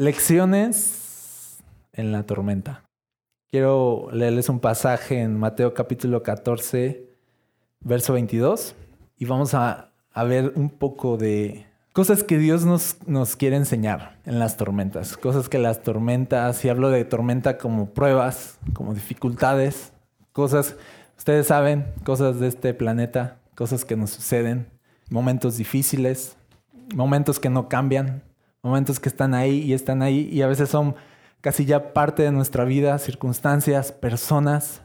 Lecciones en la tormenta. Quiero leerles un pasaje en Mateo capítulo 14, verso 22, y vamos a, a ver un poco de cosas que Dios nos, nos quiere enseñar en las tormentas. Cosas que las tormentas, y hablo de tormenta como pruebas, como dificultades, cosas, ustedes saben, cosas de este planeta, cosas que nos suceden, momentos difíciles, momentos que no cambian, momentos que están ahí y están ahí y a veces son casi ya parte de nuestra vida, circunstancias, personas,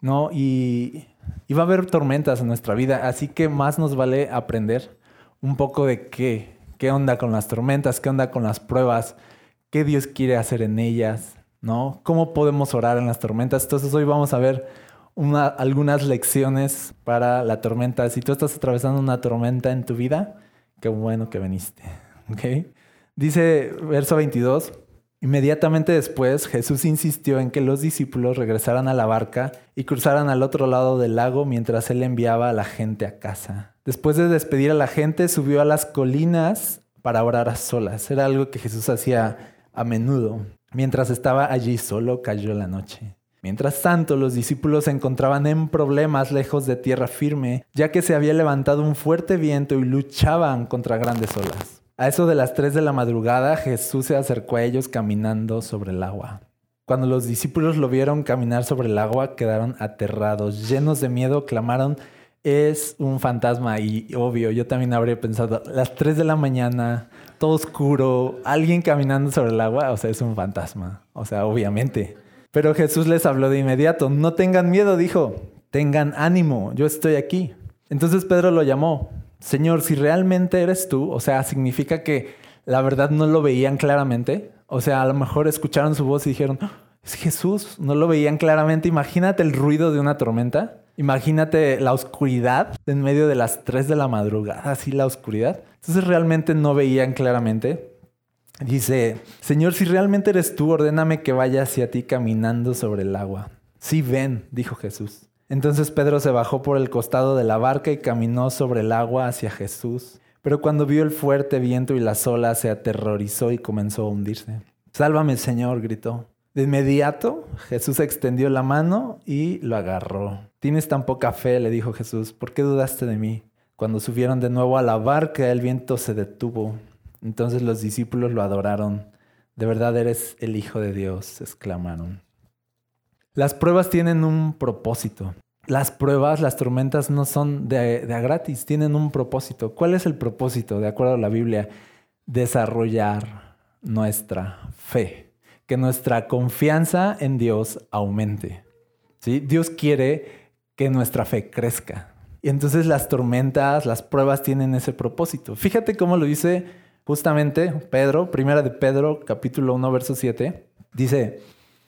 ¿no? Y, va a haber tormentas en nuestra vida, así que más nos vale aprender un poco de qué, qué onda con las tormentas, qué onda con las pruebas, qué Dios quiere hacer en ellas, ¿no? ¿Cómo podemos orar en las tormentas? Entonces hoy vamos a ver algunas lecciones para la tormenta. Si tú estás atravesando una tormenta en tu vida, qué bueno que viniste, ¿ok? Dice verso 22, inmediatamente después Jesús insistió en que los discípulos regresaran a la barca y cruzaran al otro lado del lago mientras él enviaba a la gente a casa. Después de despedir a la gente, subió a las colinas para orar a solas. Era algo que Jesús hacía a menudo. Mientras estaba allí solo, cayó la noche. Mientras tanto, los discípulos se encontraban en problemas lejos de tierra firme, ya que se había levantado un fuerte viento y luchaban contra grandes olas. A eso de las 3 de la madrugada, Jesús se acercó a ellos caminando sobre el agua. Cuando los discípulos lo vieron caminar sobre el agua, quedaron aterrados, llenos de miedo, clamaron, es un fantasma. Y obvio, yo también habría pensado, las 3 de la mañana, todo oscuro, alguien caminando sobre el agua, o sea, es un fantasma. O sea, obviamente. Pero Jesús les habló de inmediato, no tengan miedo, dijo, tengan ánimo, yo estoy aquí. Entonces Pedro lo llamó, Señor, si realmente eres tú, o sea, significa que la verdad no lo veían claramente. O sea, a lo mejor escucharon su voz y dijeron, ah, es Jesús, no lo veían claramente. Imagínate el ruido de una tormenta. Imagínate la oscuridad en medio de las 3 de la madrugada, así la oscuridad. Entonces realmente no veían claramente. Dice, Señor, si realmente eres tú, ordéname que vaya hacia ti caminando sobre el agua. Sí, ven, dijo Jesús. Entonces Pedro se bajó por el costado de la barca y caminó sobre el agua hacia Jesús. Pero cuando vio el fuerte viento y las olas, se aterrorizó y comenzó a hundirse. Sálvame, Señor, gritó. De inmediato Jesús extendió la mano y lo agarró. Tienes tan poca fe, le dijo Jesús, ¿por qué dudaste de mí? Cuando subieron de nuevo a la barca, el viento se detuvo. Entonces los discípulos lo adoraron. De verdad eres el Hijo de Dios, exclamaron. Las pruebas tienen un propósito. Las pruebas, las tormentas no son de, a gratis, tienen un propósito. ¿Cuál es el propósito, de acuerdo a la Biblia? Desarrollar nuestra fe, que nuestra confianza en Dios aumente. ¿Sí? Dios quiere que nuestra fe crezca. Y entonces las tormentas, las pruebas tienen ese propósito. Fíjate cómo lo dice justamente Pedro, primera de Pedro, capítulo 1, verso 7. Dice,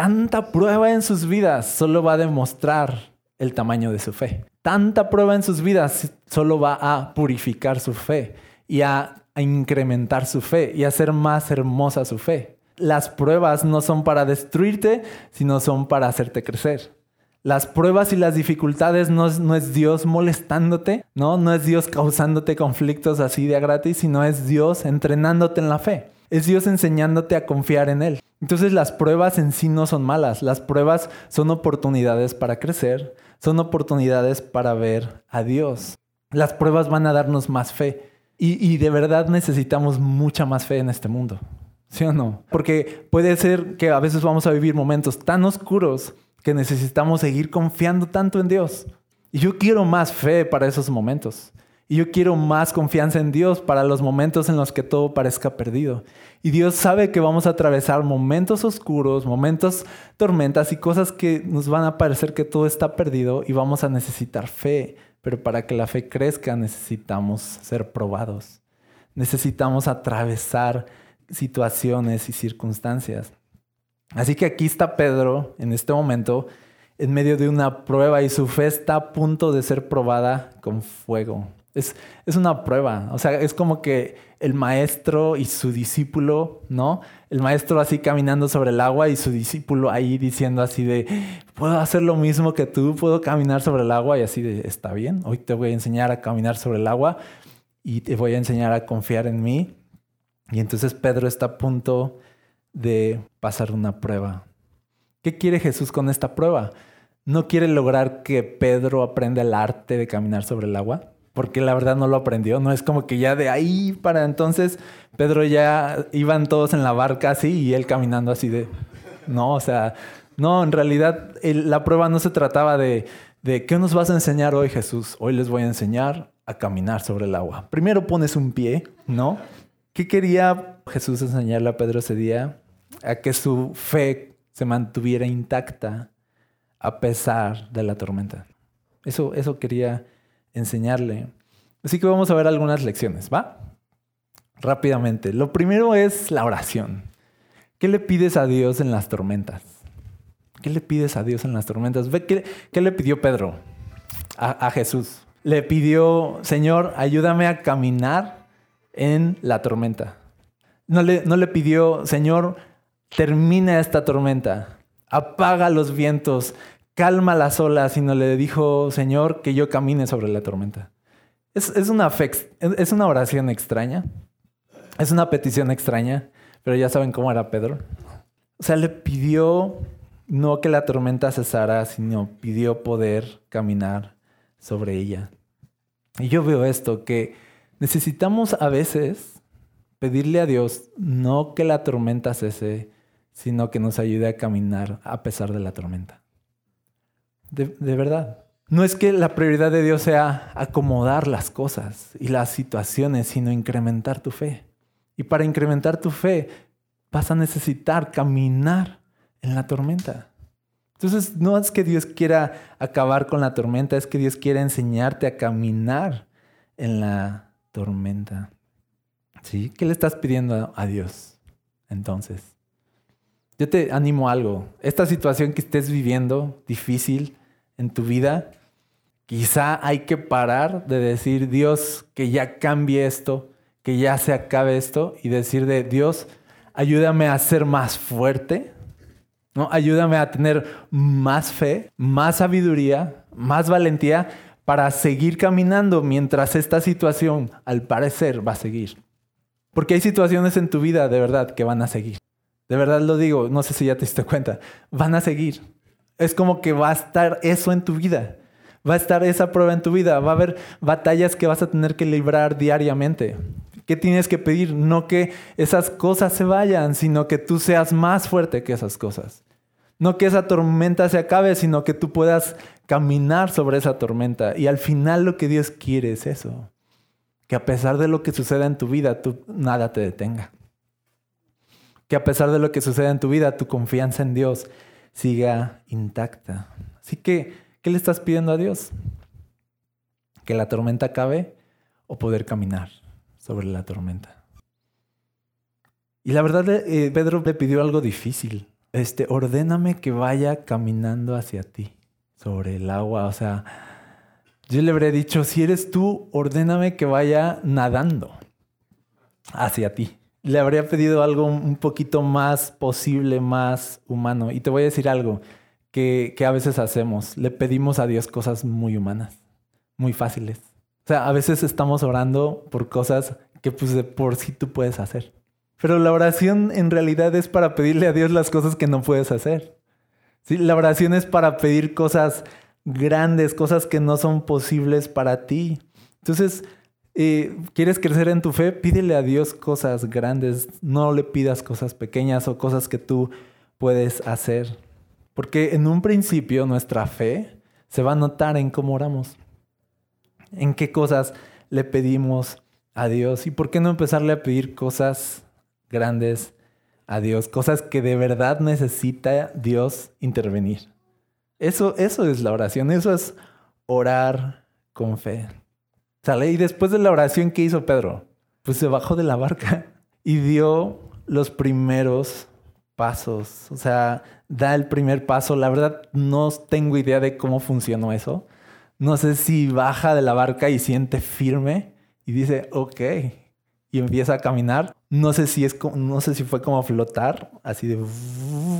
Tanta prueba en sus vidas solo va a demostrar el tamaño de su fe. Tanta prueba en sus vidas solo va a purificar su fe y a, incrementar su fe y a hacer más hermosa su fe. Las pruebas no son para destruirte, sino son para hacerte crecer. Las pruebas y las dificultades no es, Dios molestándote, ¿no? No es Dios causándote conflictos así de gratis, sino es Dios entrenándote en la fe. Es Dios enseñándote a confiar en Él. Entonces las pruebas en sí no son malas, las pruebas son oportunidades para crecer, son oportunidades para ver a Dios. Las pruebas van a darnos más fe y, de verdad necesitamos mucha más fe en este mundo. ¿Sí o no? Porque puede ser que a veces vamos a vivir momentos tan oscuros que necesitamos seguir confiando tanto en Dios. Y yo quiero más fe para esos momentos. Y yo quiero más confianza en Dios para los momentos en los que todo parezca perdido. Y Dios sabe que vamos a atravesar momentos oscuros, momentos tormentas y cosas que nos van a parecer que todo está perdido y vamos a necesitar fe. Pero para que la fe crezca necesitamos ser probados. Necesitamos atravesar situaciones y circunstancias. Así que aquí está Pedro en este momento en medio de una prueba y su fe está a punto de ser probada con fuego. Es, es, una prueba, o sea, es como que el maestro y su discípulo, ¿no? El maestro así caminando sobre el agua y su discípulo ahí diciendo así de, puedo hacer lo mismo que tú, puedo caminar sobre el agua y así de, está bien, hoy te voy a enseñar a caminar sobre el agua y te voy a enseñar a confiar en mí. Y entonces Pedro está a punto de pasar una prueba. ¿Qué quiere Jesús con esta prueba? No quiere lograr que Pedro aprenda el arte de caminar sobre el agua, porque la verdad no lo aprendió. No es como que ya de ahí para entonces Pedro ya iban todos en la barca así y él caminando así de... No, o sea, no, en realidad la prueba no se trataba de, de ¿qué nos vas a enseñar hoy Jesús? Hoy les voy a enseñar a caminar sobre el agua. Primero pones un pie, ¿no? ¿Qué quería Jesús enseñarle a Pedro ese día? A que su fe se mantuviera intacta a pesar de la tormenta. Eso, eso quería enseñarle. Así que vamos a ver algunas lecciones, ¿va? Rápidamente. Lo primero es la oración. ¿Qué le pides a Dios en las tormentas? ¿Qué le pides a Dios en las tormentas? Qué, le pidió Pedro a, a Jesús. Le pidió, Señor, ayúdame a caminar en la tormenta. No le, no le pidió, Señor, termina esta tormenta, apaga los vientos, calma las olas, sino le dijo, Señor, que yo camine sobre la tormenta. Es, una, es una oración extraña, es una petición extraña, pero ya saben cómo era Pedro. O sea, le pidió no que la tormenta cesara, sino pidió poder caminar sobre ella. Y yo veo esto, que necesitamos a veces pedirle a Dios no que la tormenta cese, sino que nos ayude a caminar a pesar de la tormenta. De, verdad. No es que la prioridad de Dios sea acomodar las cosas y las situaciones, sino incrementar tu fe. Y para incrementar tu fe vas a necesitar caminar en la tormenta. Entonces, no es que Dios quiera acabar con la tormenta, es que Dios quiere enseñarte a caminar en la tormenta. ¿Sí? ¿Qué le estás pidiendo a Dios entonces? Yo te animo a algo. Esta situación que estés viviendo, difícil en tu vida, quizá hay que parar de decir, Dios, que ya cambie esto, que ya se acabe esto, y decir de Dios, ayúdame a ser más fuerte, ¿no? ayúdame a tener más fe, más sabiduría, más valentía para seguir caminando mientras esta situación, al parecer, va a seguir. Porque hay situaciones en tu vida de verdad que van a seguir. De verdad lo digo, no sé si ya te diste cuenta, van a seguir. Es como que va a estar eso en tu vida. Va a estar esa prueba en tu vida. Va a haber batallas que vas a tener que librar diariamente. ¿Qué tienes que pedir? No que esas cosas se vayan, sino que tú seas más fuerte que esas cosas. No que esa tormenta se acabe, sino que tú puedas caminar sobre esa tormenta. Y al final lo que Dios quiere es eso. Que a pesar de lo que suceda en tu vida, tú nada te detenga que a pesar de lo que suceda en tu vida, tu confianza en Dios siga intacta. Así que, ¿qué le estás pidiendo a Dios? ¿Que la tormenta acabe o poder caminar sobre la tormenta? Y la verdad, eh, Pedro le pidió algo difícil. Este, ordéname que vaya caminando hacia ti sobre el agua. O sea, yo le habría dicho, si eres tú, ordéname que vaya nadando hacia ti le habría pedido algo un poquito más posible, más humano. Y te voy a decir algo que, a veces hacemos. Le pedimos a Dios cosas muy humanas, muy fáciles. O sea, a veces estamos orando por cosas que pues de por sí tú puedes hacer. Pero la oración en realidad es para pedirle a Dios las cosas que no puedes hacer. ¿Sí? La oración es para pedir cosas grandes, cosas que no son posibles para ti. Entonces, ¿Quieres crecer en tu fe? Pídele a Dios cosas grandes. No le pidas cosas pequeñas o cosas que tú puedes hacer. Porque en un principio nuestra fe se va a notar en cómo oramos. En qué cosas le pedimos a Dios. ¿Y por qué no empezarle a pedir cosas grandes a Dios? Cosas que de verdad necesita Dios intervenir. Eso, eso es la oración. Eso es orar con fe. Sale y después de la oración que hizo Pedro, pues se bajó de la barca y dio los primeros pasos. O sea, da el primer paso. La verdad, no tengo idea de cómo funcionó eso. No sé si baja de la barca y siente firme y dice, ok, y empieza a caminar. No sé si es no sé si fue como flotar, así de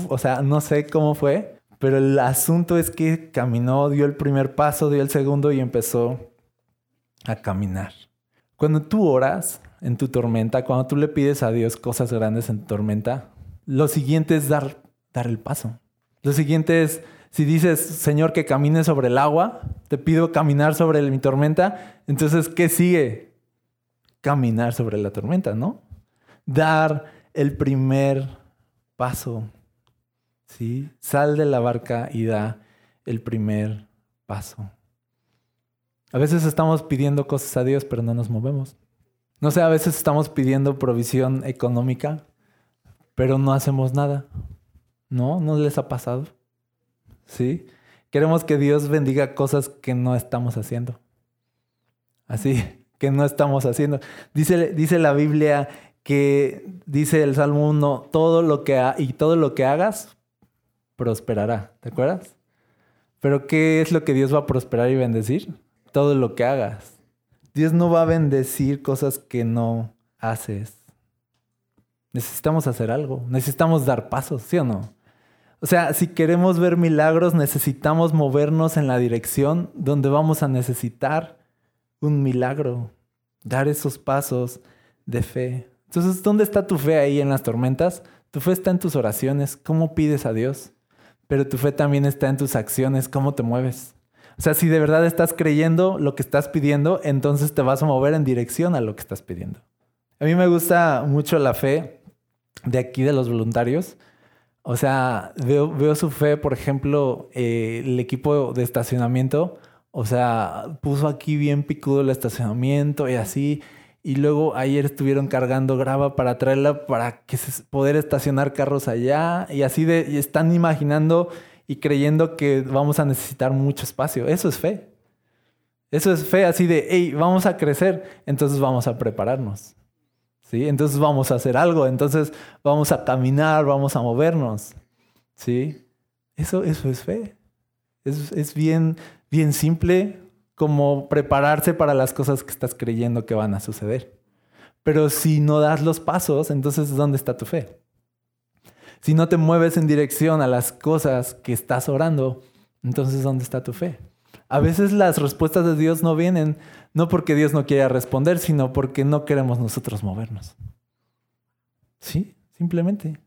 o sea, no sé cómo fue, pero el asunto es que caminó, dio el primer paso, dio el segundo y empezó a caminar. Cuando tú oras en tu tormenta, cuando tú le pides a Dios cosas grandes en tu tormenta, lo siguiente es dar, dar el paso. Lo siguiente es, si dices, Señor, que camine sobre el agua, te pido caminar sobre mi tormenta, entonces, ¿qué sigue? Caminar sobre la tormenta, ¿no? Dar el primer paso. ¿sí? Sal de la barca y da el primer paso. A veces estamos pidiendo cosas a Dios, pero no nos movemos. No sé, a veces estamos pidiendo provisión económica, pero no hacemos nada. ¿No? ¿No les ha pasado? ¿Sí? Queremos que Dios bendiga cosas que no estamos haciendo. Así, que no estamos haciendo. Dice, dice la Biblia que, dice el Salmo 1, todo lo que, y todo lo que hagas, prosperará. ¿Te acuerdas? Pero ¿qué es lo que Dios va a prosperar y bendecir? Todo lo que hagas. Dios no va a bendecir cosas que no haces. Necesitamos hacer algo, necesitamos dar pasos, ¿sí o no? O sea, si queremos ver milagros, necesitamos movernos en la dirección donde vamos a necesitar un milagro, dar esos pasos de fe. Entonces, ¿dónde está tu fe ahí en las tormentas? Tu fe está en tus oraciones. ¿Cómo pides a Dios? pero tu fe también está en tus acciones, cómo te mueves. O sea, si de verdad estás creyendo lo que estás pidiendo, entonces te vas a mover en dirección a lo que estás pidiendo. A mí me gusta mucho la fe de aquí de los voluntarios. O sea, veo, su fe, por ejemplo, eh, el equipo de estacionamiento, o sea, puso aquí bien picudo el estacionamiento y así. Y luego ayer estuvieron cargando grava para traerla para que se, poder estacionar carros allá. Y así de, y están imaginando y creyendo que vamos a necesitar mucho espacio. Eso es fe. Eso es fe así de, hey, vamos a crecer, entonces vamos a prepararnos. ¿Sí? Entonces vamos a hacer algo, entonces vamos a caminar, vamos a movernos. ¿Sí? Eso, eso es fe. Es, es bien, bien simple, como prepararse para las cosas que estás creyendo que van a suceder. Pero si no das los pasos, entonces ¿dónde está tu fe? Si no te mueves en dirección a las cosas que estás orando, entonces ¿dónde está tu fe? A veces las respuestas de Dios no vienen no porque Dios no quiera responder, sino porque no queremos nosotros movernos. Sí, simplemente.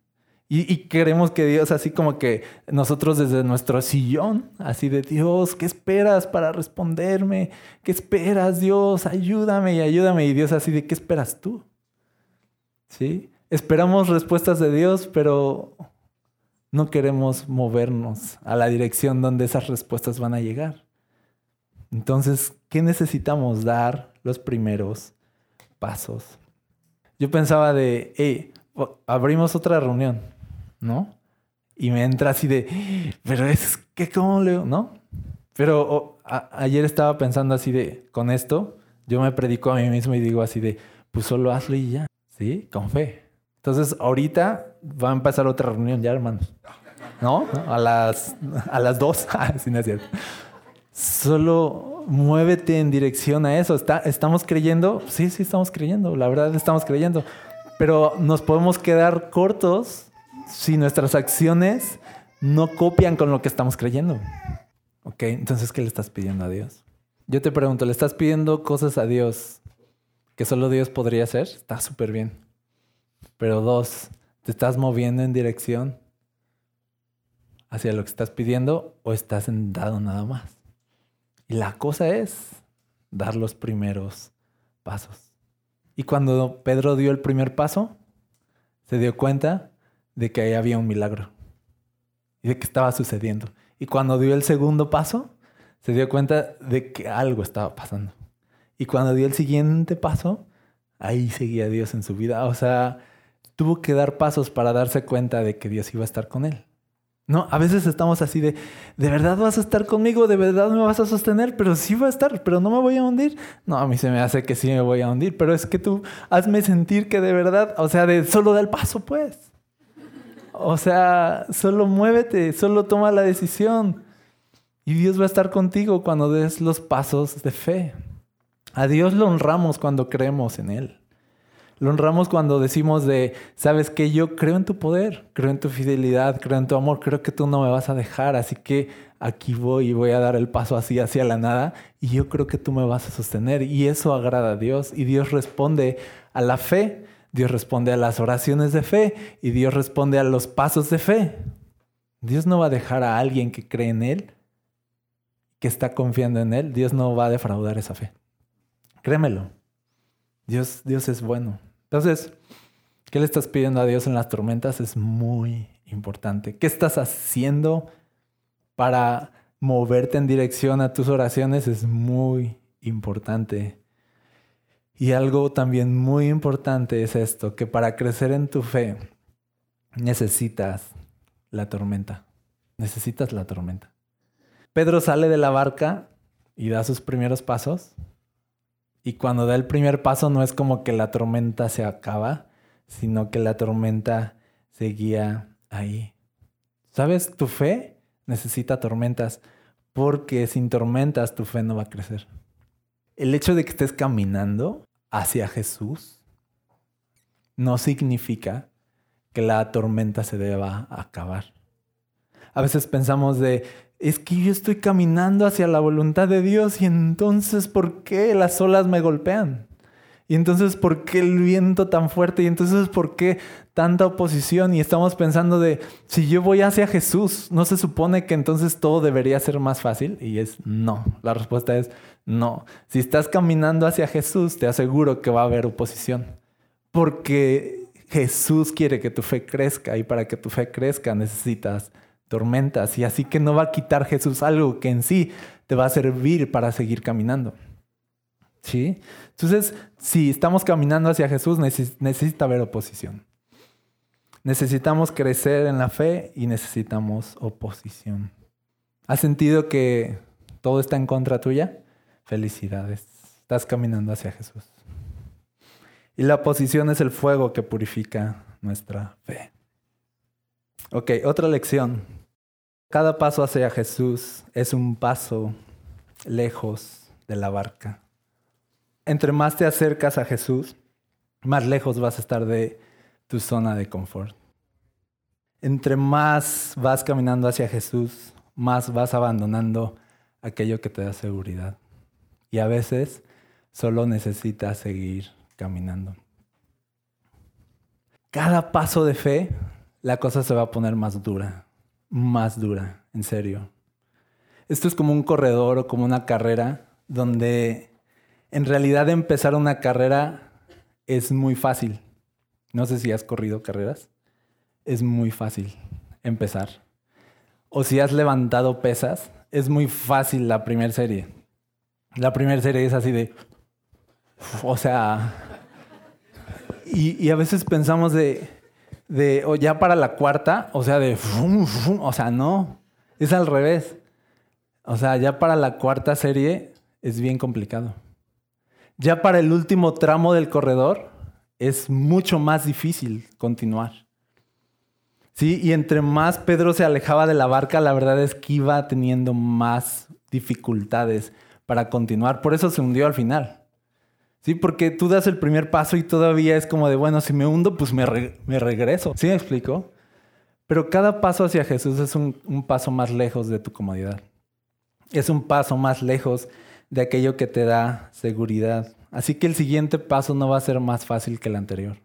Y, queremos que Dios, así como que nosotros desde nuestro sillón, así de Dios, ¿qué esperas para responderme? ¿Qué esperas, Dios? Ayúdame y ayúdame. Y Dios así de, ¿qué esperas tú? ¿Sí? Esperamos respuestas de Dios, pero no queremos movernos a la dirección donde esas respuestas van a llegar. Entonces, ¿qué necesitamos dar los primeros pasos? Yo pensaba de, hey, abrimos otra reunión. ¿no? Y me entra así de, pero es que, ¿cómo leo? ¿No? Pero ayer estaba pensando así de, con esto, yo me predico a mí mismo y digo así de, pues solo hazlo y ya, ¿sí? Con fe. Entonces, ahorita va a empezar otra reunión ya, hermanos. ¿No? A las, a las dos. Ah, sí, no es. Solo muévete en dirección a eso. ¿Está, ¿Estamos creyendo? Sí, sí, estamos creyendo. La verdad, estamos creyendo. Pero nos podemos quedar cortos si nuestras acciones no copian con lo que estamos creyendo. Ok, entonces, ¿qué le estás pidiendo a Dios? Yo te pregunto, ¿le estás pidiendo cosas a Dios que solo Dios podría hacer? Está súper bien. Pero dos, ¿te estás moviendo en dirección hacia lo que estás pidiendo o estás sentado nada más? Y la cosa es dar los primeros pasos. Y cuando Pedro dio el primer paso, se dio cuenta de que ahí había un milagro y de que estaba sucediendo. Y cuando dio el segundo paso, se dio cuenta de que algo estaba pasando. Y cuando dio el siguiente paso, ahí seguía Dios en su vida. O sea, tuvo que dar pasos para darse cuenta de que Dios iba a estar con él. No, a veces estamos así de, ¿de verdad vas a estar conmigo? ¿De verdad me vas a sostener? Pero sí va a estar, pero no me voy a hundir. No, a mí se me hace que sí me voy a hundir, pero es que tú hazme sentir que de verdad, o sea, de solo da el paso, pues. o sea, solo muévete, solo toma la decisión. Y Dios va a estar contigo cuando des los pasos de fe. A Dios lo honramos cuando creemos en Él. Lo honramos cuando decimos de, sabes que yo creo en tu poder, creo en tu fidelidad, creo en tu amor, creo que tú no me vas a dejar, así que aquí voy y voy a dar el paso así hacia la nada y yo creo que tú me vas a sostener y eso agrada a Dios y Dios responde a la fe, Dios responde a las oraciones de fe y Dios responde a los pasos de fe. Dios no va a dejar a alguien que cree en Él, que está confiando en Él, Dios no va a defraudar esa fe. Créemelo. Dios, Dios es bueno. Entonces, ¿qué le estás pidiendo a Dios en las tormentas? Es muy importante. ¿Qué estás haciendo para moverte en dirección a tus oraciones? Es muy importante. Y algo también muy importante es esto, que para crecer en tu fe necesitas la tormenta. Necesitas la tormenta. Pedro sale de la barca y da sus primeros pasos y cuando da el primer paso no es como que la tormenta se acaba, sino que la tormenta seguía ahí. ¿Sabes? Tu fe necesita tormentas porque sin tormentas tu fe no va a crecer. El hecho de que estés caminando hacia Jesús no significa que la tormenta se deba acabar. A veces pensamos de, es que yo estoy caminando hacia la voluntad de Dios y entonces ¿por qué las olas me golpean? Y entonces ¿por qué el viento tan fuerte? Y entonces ¿por qué tanta oposición? Y estamos pensando de, si yo voy hacia Jesús, ¿no se supone que entonces todo debería ser más fácil? Y es no. La respuesta es no. Si estás caminando hacia Jesús, te aseguro que va a haber oposición. Porque Jesús quiere que tu fe crezca y para que tu fe crezca necesitas tormentas. Y así que no va a quitar Jesús algo que en sí te va a servir para seguir caminando. ¿Sí? Entonces, si estamos caminando hacia Jesús, necesita haber oposición. Necesitamos crecer en la fe y necesitamos oposición. ¿Has sentido que todo está en contra tuya? Felicidades. Estás caminando hacia Jesús. Y la oposición es el fuego que purifica nuestra fe. Ok, otra lección. Cada paso hacia Jesús es un paso lejos de la barca. Entre más te acercas a Jesús, más lejos vas a estar de tu zona de confort. Entre más vas caminando hacia Jesús, más vas abandonando aquello que te da seguridad. Y a veces solo necesitas seguir caminando. Cada paso de fe, la cosa se va a poner más dura más dura, en serio. Esto es como un corredor o como una carrera donde en realidad empezar una carrera es muy fácil. No sé si has corrido carreras. Es muy fácil empezar. O si has levantado pesas, es muy fácil la primera serie. La primera serie es así de... O sea... Y, a veces pensamos de, de, o ya para la cuarta, o sea, de, o sea, no, es al revés. O sea, ya para la cuarta serie es bien complicado. Ya para el último tramo del corredor es mucho más difícil continuar. Sí, y entre más Pedro se alejaba de la barca, la verdad es que iba teniendo más dificultades para continuar. Por eso se hundió al final. Sí, porque tú das el primer paso y todavía es como de, bueno, si me hundo, pues me, regreso. ¿Sí me explico? Pero cada paso hacia Jesús es un, un paso más lejos de tu comodidad. Es un paso más lejos de aquello que te da seguridad. Así que el siguiente paso no va a ser más fácil que el anterior.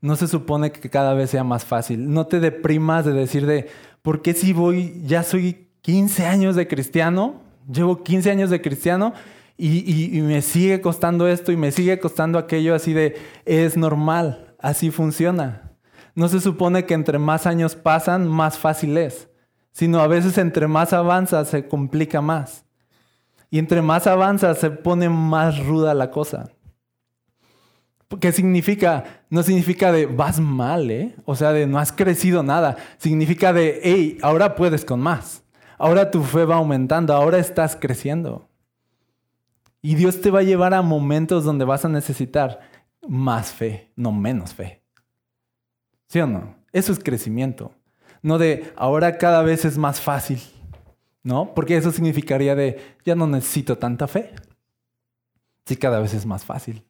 No se supone que cada vez sea más fácil. No te deprimas de decir de, ¿por qué si voy, ya soy 15 años de cristiano? Llevo 15 años de cristiano y, me sigue costando esto y me sigue costando aquello así de, es normal, así funciona. No se supone que entre más años pasan, más fácil es, sino a veces entre más avanza se complica más. Y entre más avanza se pone más ruda la cosa. ¿Qué significa? No significa de vas mal, ¿eh? O sea, de no has crecido nada. Significa de, hey, ahora puedes con más. Ahora tu fe va aumentando, ahora estás creciendo. Y Dios te va a llevar a momentos donde vas a necesitar más fe, no menos fe. ¿Sí o no? Eso es crecimiento. No de ahora cada vez es más fácil, ¿no? Porque eso significaría de ya no necesito tanta fe. Si cada vez es más fácil.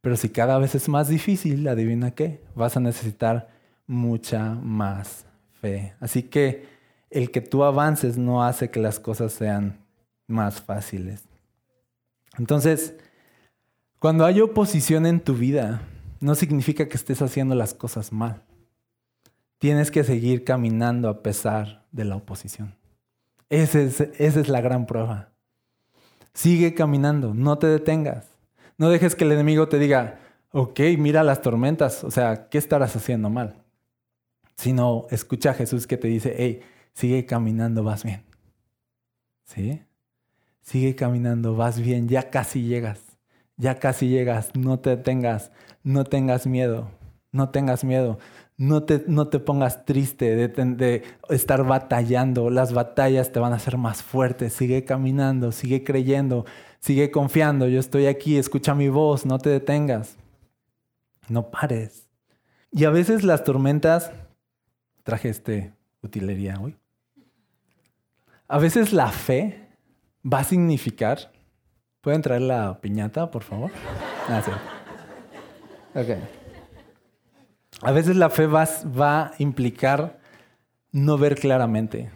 Pero si cada vez es más difícil, adivina qué, vas a necesitar mucha más fe. Así que el que tú avances no hace que las cosas sean más fáciles. Entonces, cuando hay oposición en tu vida, no significa que estés haciendo las cosas mal. Tienes que seguir caminando a pesar de la oposición. Esa es, esa es la gran prueba. Sigue caminando, no te detengas. No dejes que el enemigo te diga, ok, mira las tormentas, o sea, ¿qué estarás haciendo mal? Sino escucha a Jesús que te dice, hey, sigue caminando, vas bien. ¿Sí? Sigue caminando, vas bien, ya casi llegas, ya casi llegas, no te detengas, no tengas miedo, no tengas miedo. No te, no te pongas triste de, estar batallando. Las batallas te van a hacer más fuerte. Sigue caminando, sigue creyendo, sigue confiando. Yo estoy aquí, escucha mi voz, no te detengas. No pares. Y a veces las tormentas, traje este utilería hoy. A veces la fe va a significar. ¿Pueden traer la piñata, por favor? Ah, sí. Ok. A veces la fe va, a implicar no ver claramente.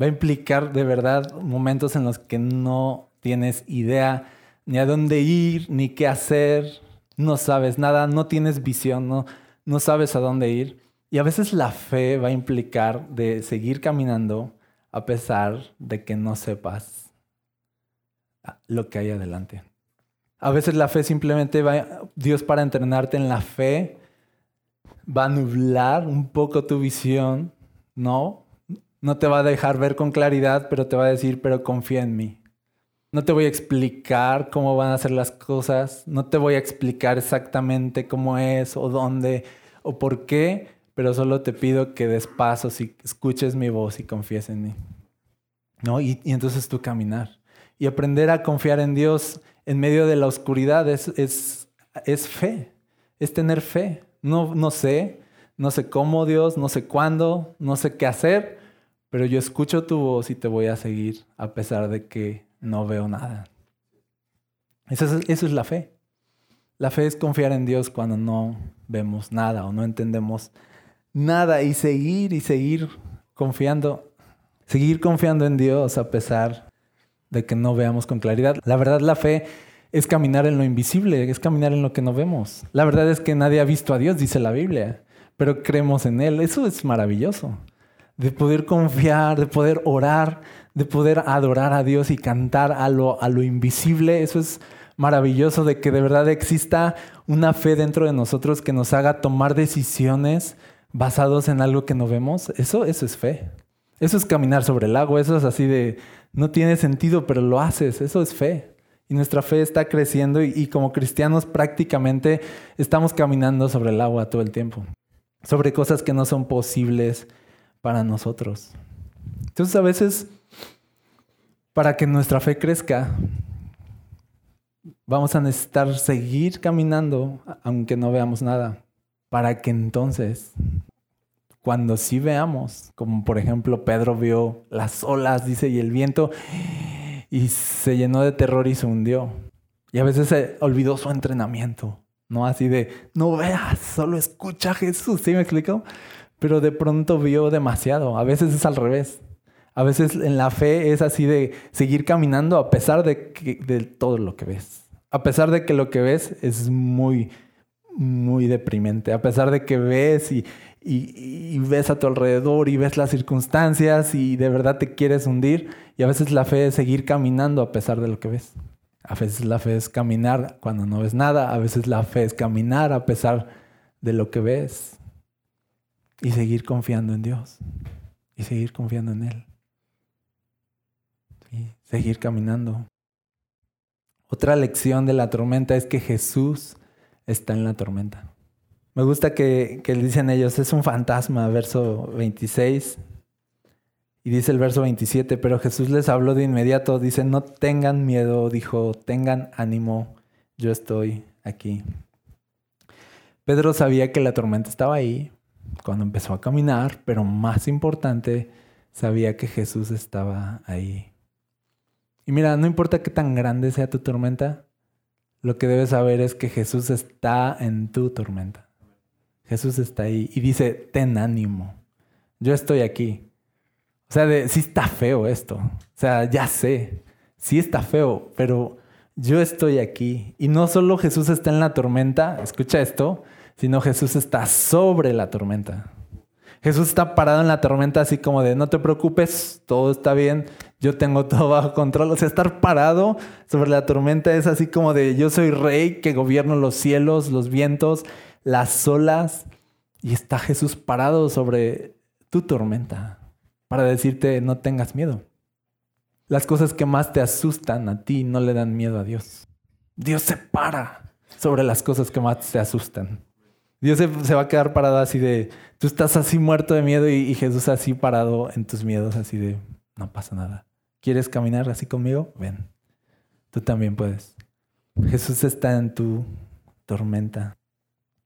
Va a implicar de verdad momentos en los que no tienes idea ni a dónde ir, ni qué hacer, no sabes nada, no tienes visión, no, no sabes a dónde ir. Y a veces la fe va a implicar de seguir caminando a pesar de que no sepas lo que hay adelante. A veces la fe simplemente va, Dios para entrenarte en la fe, va a nublar un poco tu visión, ¿no? No te va a dejar ver con claridad, pero te va a decir, pero confía en mí. No te voy a explicar cómo van a ser las cosas, no te voy a explicar exactamente cómo es o dónde o por qué, pero solo te pido que des pasos y escuches mi voz y confíes en mí. ¿No? Y, entonces tú caminar. Y aprender a confiar en Dios en medio de la oscuridad es, es, es fe, es tener fe. No, no sé, no sé cómo Dios, no sé cuándo, no sé qué hacer, pero yo escucho tu voz y te voy a seguir a pesar de que no veo nada. Eso es, eso es la fe. La fe es confiar en Dios cuando no vemos nada o no entendemos nada y seguir y seguir confiando, seguir confiando en Dios a pesar de que no veamos con claridad. La verdad, la fe es caminar en lo invisible, es caminar en lo que no vemos. La verdad es que nadie ha visto a Dios, dice la Biblia, pero creemos en Él. Eso es maravilloso. De poder confiar, de poder orar, de poder adorar a Dios y cantar a lo, a lo invisible. Eso es maravilloso, de que de verdad exista una fe dentro de nosotros que nos haga tomar decisiones basados en algo que no vemos. Eso, eso es fe. Eso es caminar sobre el agua. Eso es así de, no tiene sentido, pero lo haces. Eso es fe. Y nuestra fe está creciendo y, como cristianos prácticamente estamos caminando sobre el agua todo el tiempo, sobre cosas que no son posibles para nosotros. Entonces a veces, para que nuestra fe crezca, vamos a necesitar seguir caminando aunque no veamos nada, para que entonces, cuando sí veamos, como por ejemplo Pedro vio las olas, dice, y el viento, y se llenó de terror y se hundió. Y a veces olvidó su entrenamiento, ¿no? Así de, no veas, solo escucha a Jesús, ¿sí me explico? Pero de pronto vio demasiado. A veces es al revés. A veces en la fe es así de seguir caminando a pesar de, de todo lo que ves. A pesar de que lo que ves es muy, muy deprimente. A pesar de que ves y, y, ves a tu alrededor y ves las circunstancias y de verdad te quieres hundir. Y a veces la fe es seguir caminando a pesar de lo que ves. A veces la fe es caminar cuando no ves nada. A veces la fe es caminar a pesar de lo que ves. Y seguir confiando en Dios. Y seguir confiando en Él. Y seguir caminando. Otra lección de la tormenta es que Jesús está en la tormenta. Me gusta que, que dicen ellos, es un fantasma, verso 26. Y dice el verso 27, pero Jesús les habló de inmediato, dice, no tengan miedo, dijo, tengan ánimo, yo estoy aquí. Pedro sabía que la tormenta estaba ahí, cuando empezó a caminar, pero más importante, sabía que Jesús estaba ahí. Y mira, no importa qué tan grande sea tu tormenta, lo que debes saber es que Jesús está en tu tormenta. Jesús está ahí y dice, ten ánimo, yo estoy aquí. O sea, de, sí está feo esto. O sea, ya sé, sí está feo, pero yo estoy aquí. Y no solo Jesús está en la tormenta, escucha esto, sino Jesús está sobre la tormenta. Jesús está parado en la tormenta así como de, no te preocupes, todo está bien, yo tengo todo bajo control. O sea, estar parado sobre la tormenta es así como de, yo soy rey que gobierno los cielos, los vientos, las olas. Y está Jesús parado sobre tu tormenta para decirte, no tengas miedo. Las cosas que más te asustan a ti no le dan miedo a Dios. Dios se para sobre las cosas que más te asustan. Dios se, va a quedar parado así de, tú estás así muerto de miedo y, Jesús así parado en tus miedos, así de, no pasa nada. ¿Quieres caminar así conmigo? Ven, tú también puedes. Jesús está en tu tormenta.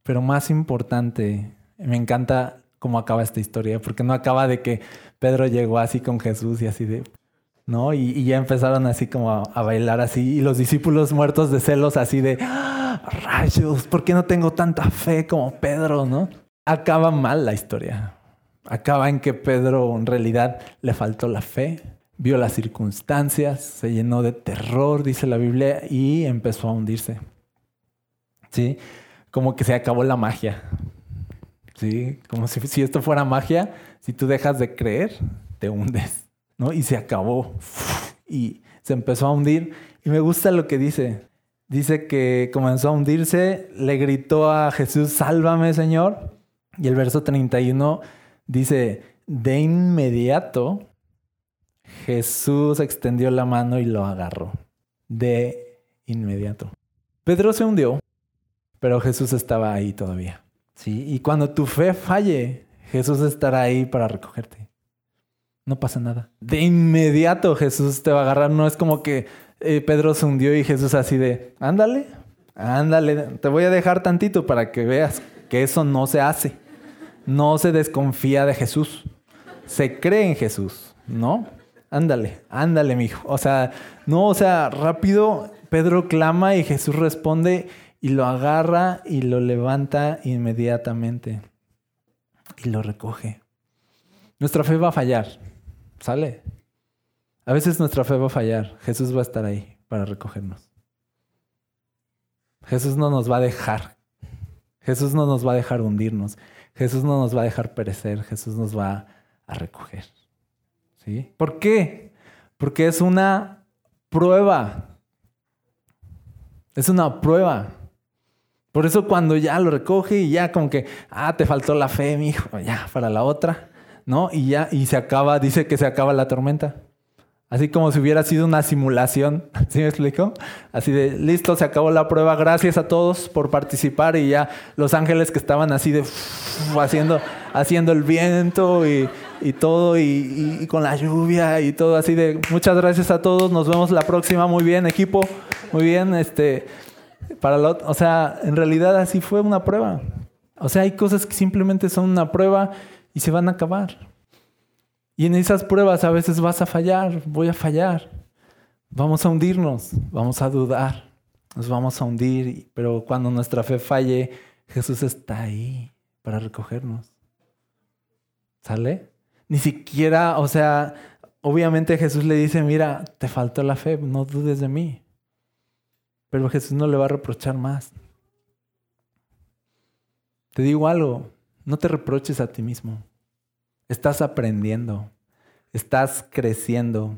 Pero más importante, me encanta cómo acaba esta historia, porque no acaba de que Pedro llegó así con Jesús y así de, ¿no? Y, ya empezaron así como a, bailar así, y los discípulos muertos de celos así de, ¡Ah, rayos, ¿por qué no tengo tanta fe como Pedro, no? Acaba mal la historia. Acaba en que Pedro en realidad le faltó la fe, vio las circunstancias, se llenó de terror, dice la Biblia, y empezó a hundirse. ¿Sí? Como que se acabó la magia. ¿Sí? Como si, si esto fuera magia, si tú dejas de creer, te hundes. ¿no? Y se acabó. Y se empezó a hundir. Y me gusta lo que dice. Dice que comenzó a hundirse, le gritó a Jesús, sálvame Señor. Y el verso 31 dice, de inmediato Jesús extendió la mano y lo agarró. De inmediato. Pedro se hundió, pero Jesús estaba ahí todavía. ¿sí? Y cuando tu fe falle, Jesús estará ahí para recogerte no pasa nada. De inmediato Jesús te va a agarrar. No es como que eh, Pedro se hundió y Jesús así de, ándale, ándale, te voy a dejar tantito para que veas que eso no se hace. No se desconfía de Jesús. Se cree en Jesús, ¿no? Ándale, ándale, mijo. O sea, no, o sea, rápido Pedro clama y Jesús responde y lo agarra y lo levanta inmediatamente y lo recoge. Nuestra fe va a fallar. Sale. A veces nuestra fe va a fallar. Jesús va a estar ahí para recogernos. Jesús no nos va a dejar. Jesús no nos va a dejar hundirnos. Jesús no nos va a dejar perecer. Jesús nos va a recoger. ¿Sí? ¿Por qué? Porque es una prueba. Es una prueba. Por eso cuando ya lo recoge y ya como que, ah, te faltó la fe, mi hijo, ya, para la otra. ¿no? Y ya, y se acaba, dice que se acaba la tormenta. Así como si hubiera sido una simulación. ¿Sí me explico? Así de, listo, se acabó la prueba. Gracias a todos por participar. Y ya los ángeles que estaban así de haciendo, haciendo el viento y, todo, y, con la lluvia y todo así de muchas gracias a todos. Nos vemos la próxima. Muy bien, equipo. Muy bien. Este, para lo, o sea, en realidad así fue una prueba. O sea, hay cosas que simplemente son una prueba y se van a acabar. Y en esas pruebas a veces vas a fallar, voy a fallar. Vamos a hundirnos, vamos a dudar, nos vamos a hundir, pero cuando nuestra fe falle, Jesús está ahí para recogernos. ¿Sale? Ni siquiera, o sea, obviamente Jesús le dice, mira, te faltó la fe, no dudes de mí. Pero Jesús no le va a reprochar más. Te digo algo, no te reproches a ti mismo. Estás aprendiendo, estás creciendo.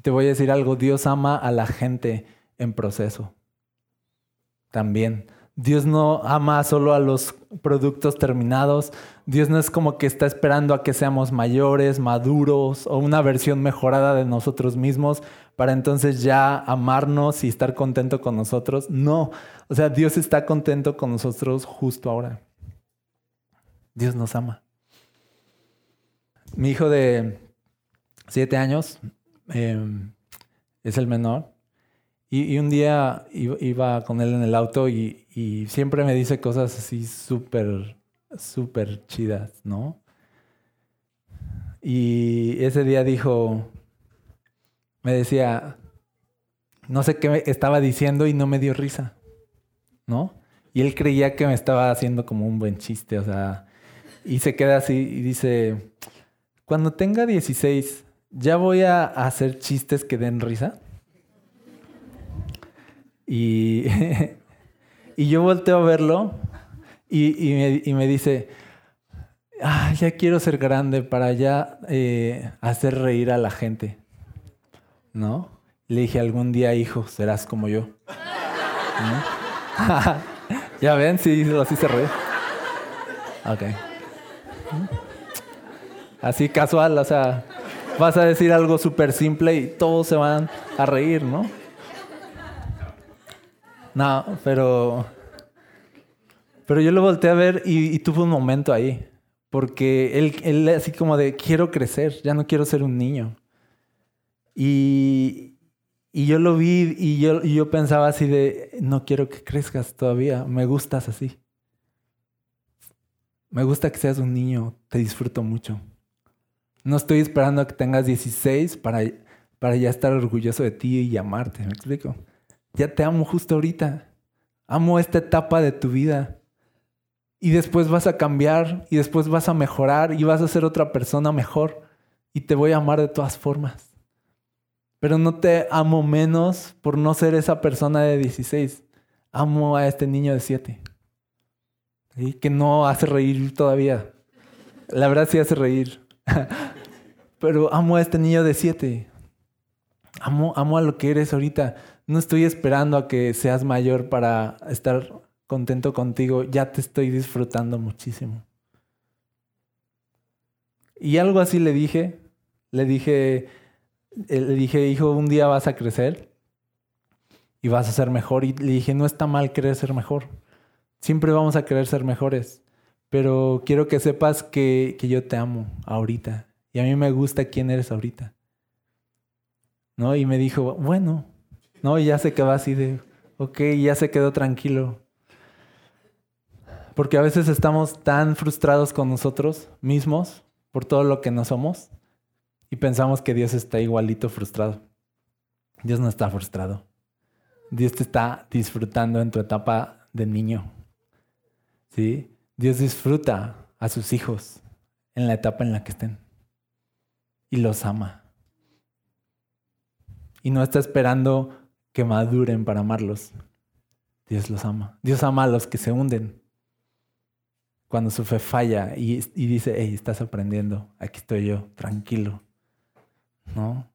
Te voy a decir algo, Dios ama a la gente en proceso. También. Dios no ama solo a los productos terminados. Dios no es como que está esperando a que seamos mayores, maduros o una versión mejorada de nosotros mismos para entonces ya amarnos y estar contento con nosotros. No, o sea, Dios está contento con nosotros justo ahora. Dios nos ama. Mi hijo de siete años em, es el menor. Y, un día iba con él en el auto y, siempre me dice cosas así súper súper chidas, ¿no? Y ese día dijo, me decía, no sé qué estaba diciendo y no me dio risa, ¿no? Y él creía que me estaba haciendo como un buen chiste, o sea, y se queda así y dice, cuando tenga 16, ¿ya voy a hacer chistes que den risa? Y, y yo volteo a verlo y, me, dice, ah, ya quiero ser grande para ya eh, hacer reír a la gente. ¿No? Le dije, algún día, hijo, serás como yo. ya ven, sí, así se ríe. Ok. Así casual, o sea, vas a decir algo súper simple y todos se van a reír, ¿no? No, pero. Pero yo lo volteé a ver y, tuve un momento ahí. Porque él, él, así como de, quiero crecer, ya no quiero ser un niño. Y, y yo lo vi y yo, y yo pensaba así de, no quiero que crezcas todavía, me gustas así. Me gusta que seas un niño, te disfruto mucho. No estoy esperando a que tengas 16 para, para ya estar orgulloso de ti y amarte, ¿me explico? Ya te amo justo ahorita. Amo esta etapa de tu vida. Y después vas a cambiar y después vas a mejorar y vas a ser otra persona mejor. Y te voy a amar de todas formas. Pero no te amo menos por no ser esa persona de 16. Amo a este niño de 7 que no hace reír todavía. La verdad sí hace reír. Pero amo a este niño de siete. Amo, amo a lo que eres ahorita. No estoy esperando a que seas mayor para estar contento contigo. Ya te estoy disfrutando muchísimo. Y algo así le dije. Le dije, eh, le dije, hijo, un día vas a crecer y vas a ser mejor. Y le dije, no está mal querer ser mejor. Siempre vamos a querer ser mejores, pero quiero que sepas que, yo te amo ahorita y a mí me gusta quién eres ahorita. ¿No? Y me dijo, bueno, ¿no? Y ya se quedó así de, ok, ya se quedó tranquilo. Porque a veces estamos tan frustrados con nosotros mismos por todo lo que no somos y pensamos que Dios está igualito frustrado. Dios no está frustrado. Dios te está disfrutando en tu etapa de niño. ¿sí? Dios disfruta a sus hijos en la etapa en la que estén y los ama. Y no está esperando que maduren para amarlos. Dios los ama. Dios ama a los que se hunden. Cuando su fe falla y, dice, hey, estás aprendiendo, aquí estoy yo, tranquilo. ¿No?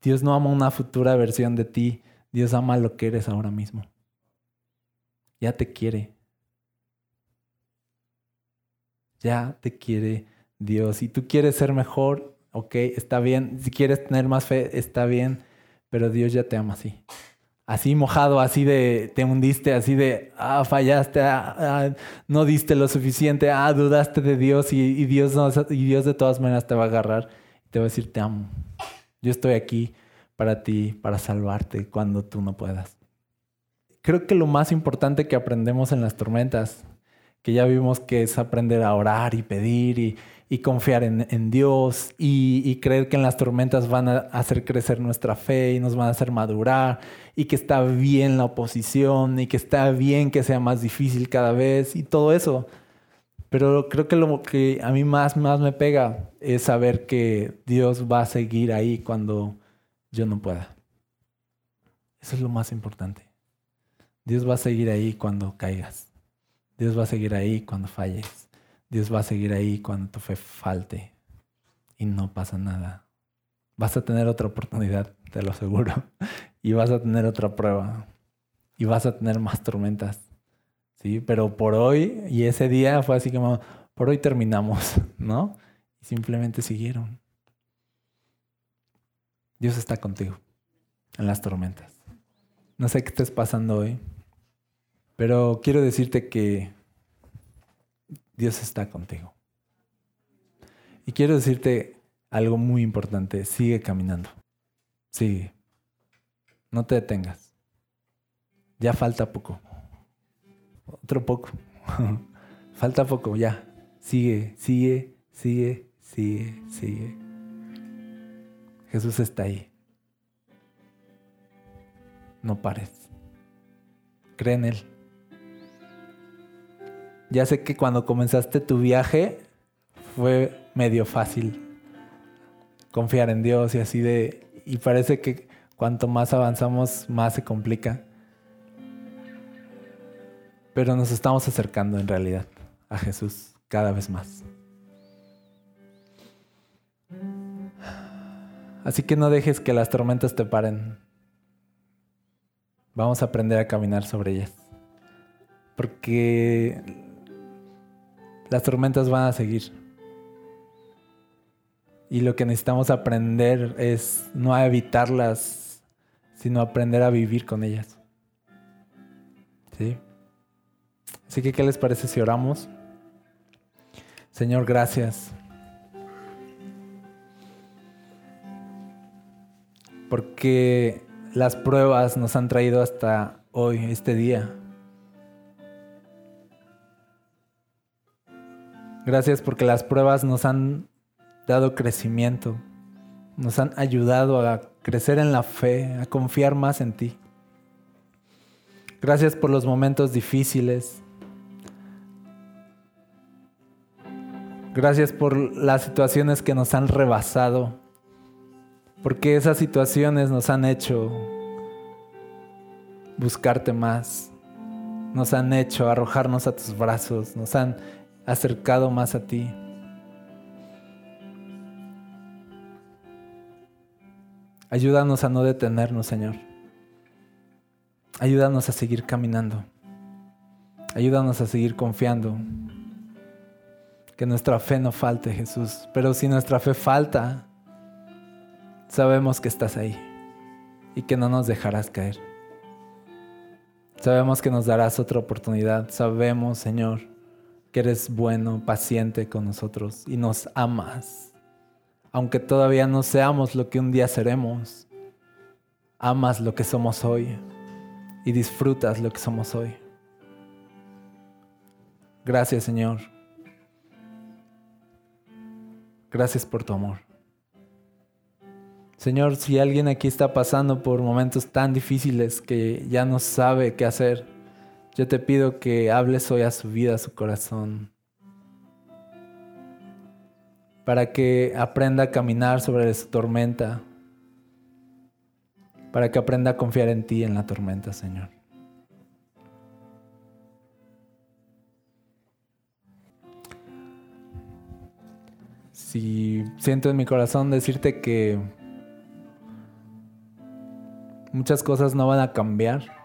Dios no ama una futura versión de ti, Dios ama lo que eres ahora mismo. Ya te quiere, ya te quiere Dios. Si tú quieres ser mejor, ok, está bien. Si quieres tener más fe, está bien. Pero Dios ya te ama así. Así mojado, así de te hundiste, así de ah, fallaste, ah, ah, no diste lo suficiente, ah, dudaste de Dios y, Dios y Dios de todas maneras te va a agarrar y te va a decir te amo. Yo estoy aquí para ti, para salvarte cuando tú no puedas. Creo que lo más importante que aprendemos en las tormentas que ya vimos que es aprender a orar y pedir y, confiar en, Dios y, creer que en las tormentas van a hacer crecer nuestra fe y nos van a hacer madurar y que está bien la oposición y que está bien que sea más difícil cada vez y todo eso. Pero creo que lo que a mí más, más me pega es saber que Dios va a seguir ahí cuando yo no pueda. Eso es lo más importante. Dios va a seguir ahí cuando caigas. Dios va a seguir ahí cuando falles. Dios va a seguir ahí cuando tu fe falte. Y no pasa nada. Vas a tener otra oportunidad, te lo aseguro. Y vas a tener otra prueba. Y vas a tener más tormentas. ¿Sí? Pero por hoy, y ese día fue así como, por hoy terminamos, ¿no? Y simplemente siguieron. Dios está contigo en las tormentas. No sé qué estés pasando hoy. Pero quiero decirte que Dios está contigo. Y quiero decirte algo muy importante. Sigue caminando. Sigue. No te detengas. Ya falta poco. Otro poco. falta poco, ya. Sigue, sigue, sigue, sigue, sigue. Jesús está ahí. No pares. Cree en Él. Ya sé que cuando comenzaste tu viaje fue medio fácil confiar en Dios y así de... Y parece que cuanto más avanzamos, más se complica. Pero nos estamos acercando en realidad a Jesús cada vez más. Así que no dejes que las tormentas te paren. Vamos a aprender a caminar sobre ellas. Porque las tormentas van a seguir. Y lo que necesitamos aprender es no a evitarlas, sino aprender a vivir con ellas. ¿Sí? Así que, ¿qué les parece si oramos? Señor, gracias. Porque las pruebas nos han traído hasta hoy, este día. Gracias porque las pruebas nos han dado crecimiento, nos han ayudado a crecer en la fe, a confiar más en ti. Gracias por los momentos difíciles. Gracias por las situaciones que nos han rebasado, porque esas situaciones nos han hecho buscarte más, nos han hecho arrojarnos a tus brazos, nos han acercado más a ti. Ayúdanos a no detenernos, Señor. Ayúdanos a seguir caminando. Ayúdanos a seguir confiando. Que nuestra fe no falte, Jesús. Pero si nuestra fe falta, sabemos que estás ahí y que no nos dejarás caer. Sabemos que nos darás otra oportunidad. Sabemos, Señor, que eres bueno, paciente con nosotros y nos amas aunque todavía no seamos lo que un día seremos, amas lo que somos hoy y disfrutas lo que somos hoy. Gracias Señor. Gracias por tu amor. Señor, si alguien aquí está pasando por momentos tan difíciles que ya no sabe qué hacer, yo te pido que hables hoy a su vida, a su corazón para que aprenda a caminar sobre su tormenta, para que aprenda a confiar en ti en la tormenta, Señor. Si siento en mi corazón decirte que muchas cosas no van a cambiar,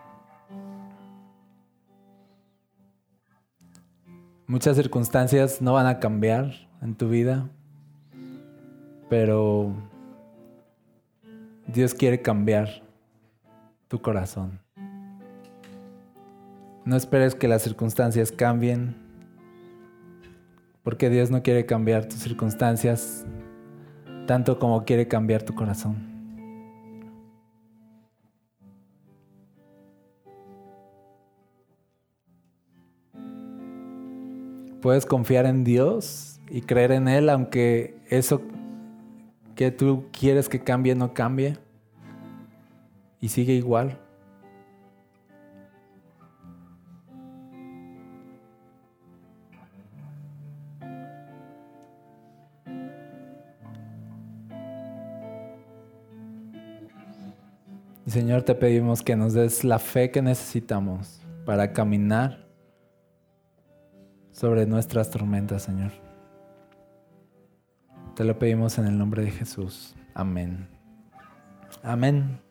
muchas circunstancias no van a cambiar en tu vida, pero Dios quiere cambiar tu corazón. No esperes que las circunstancias cambien, porque Dios no quiere cambiar tus circunstancias tanto como quiere cambiar tu corazón. Puedes confiar en Dios y creer en Él aunque eso que tú quieres que cambie no cambie y sigue igual. Señor, te pedimos que nos des la fe que necesitamos para caminar sobre nuestras tormentas, Señor. Te lo pedimos en el nombre de Jesús. Amén. Amén.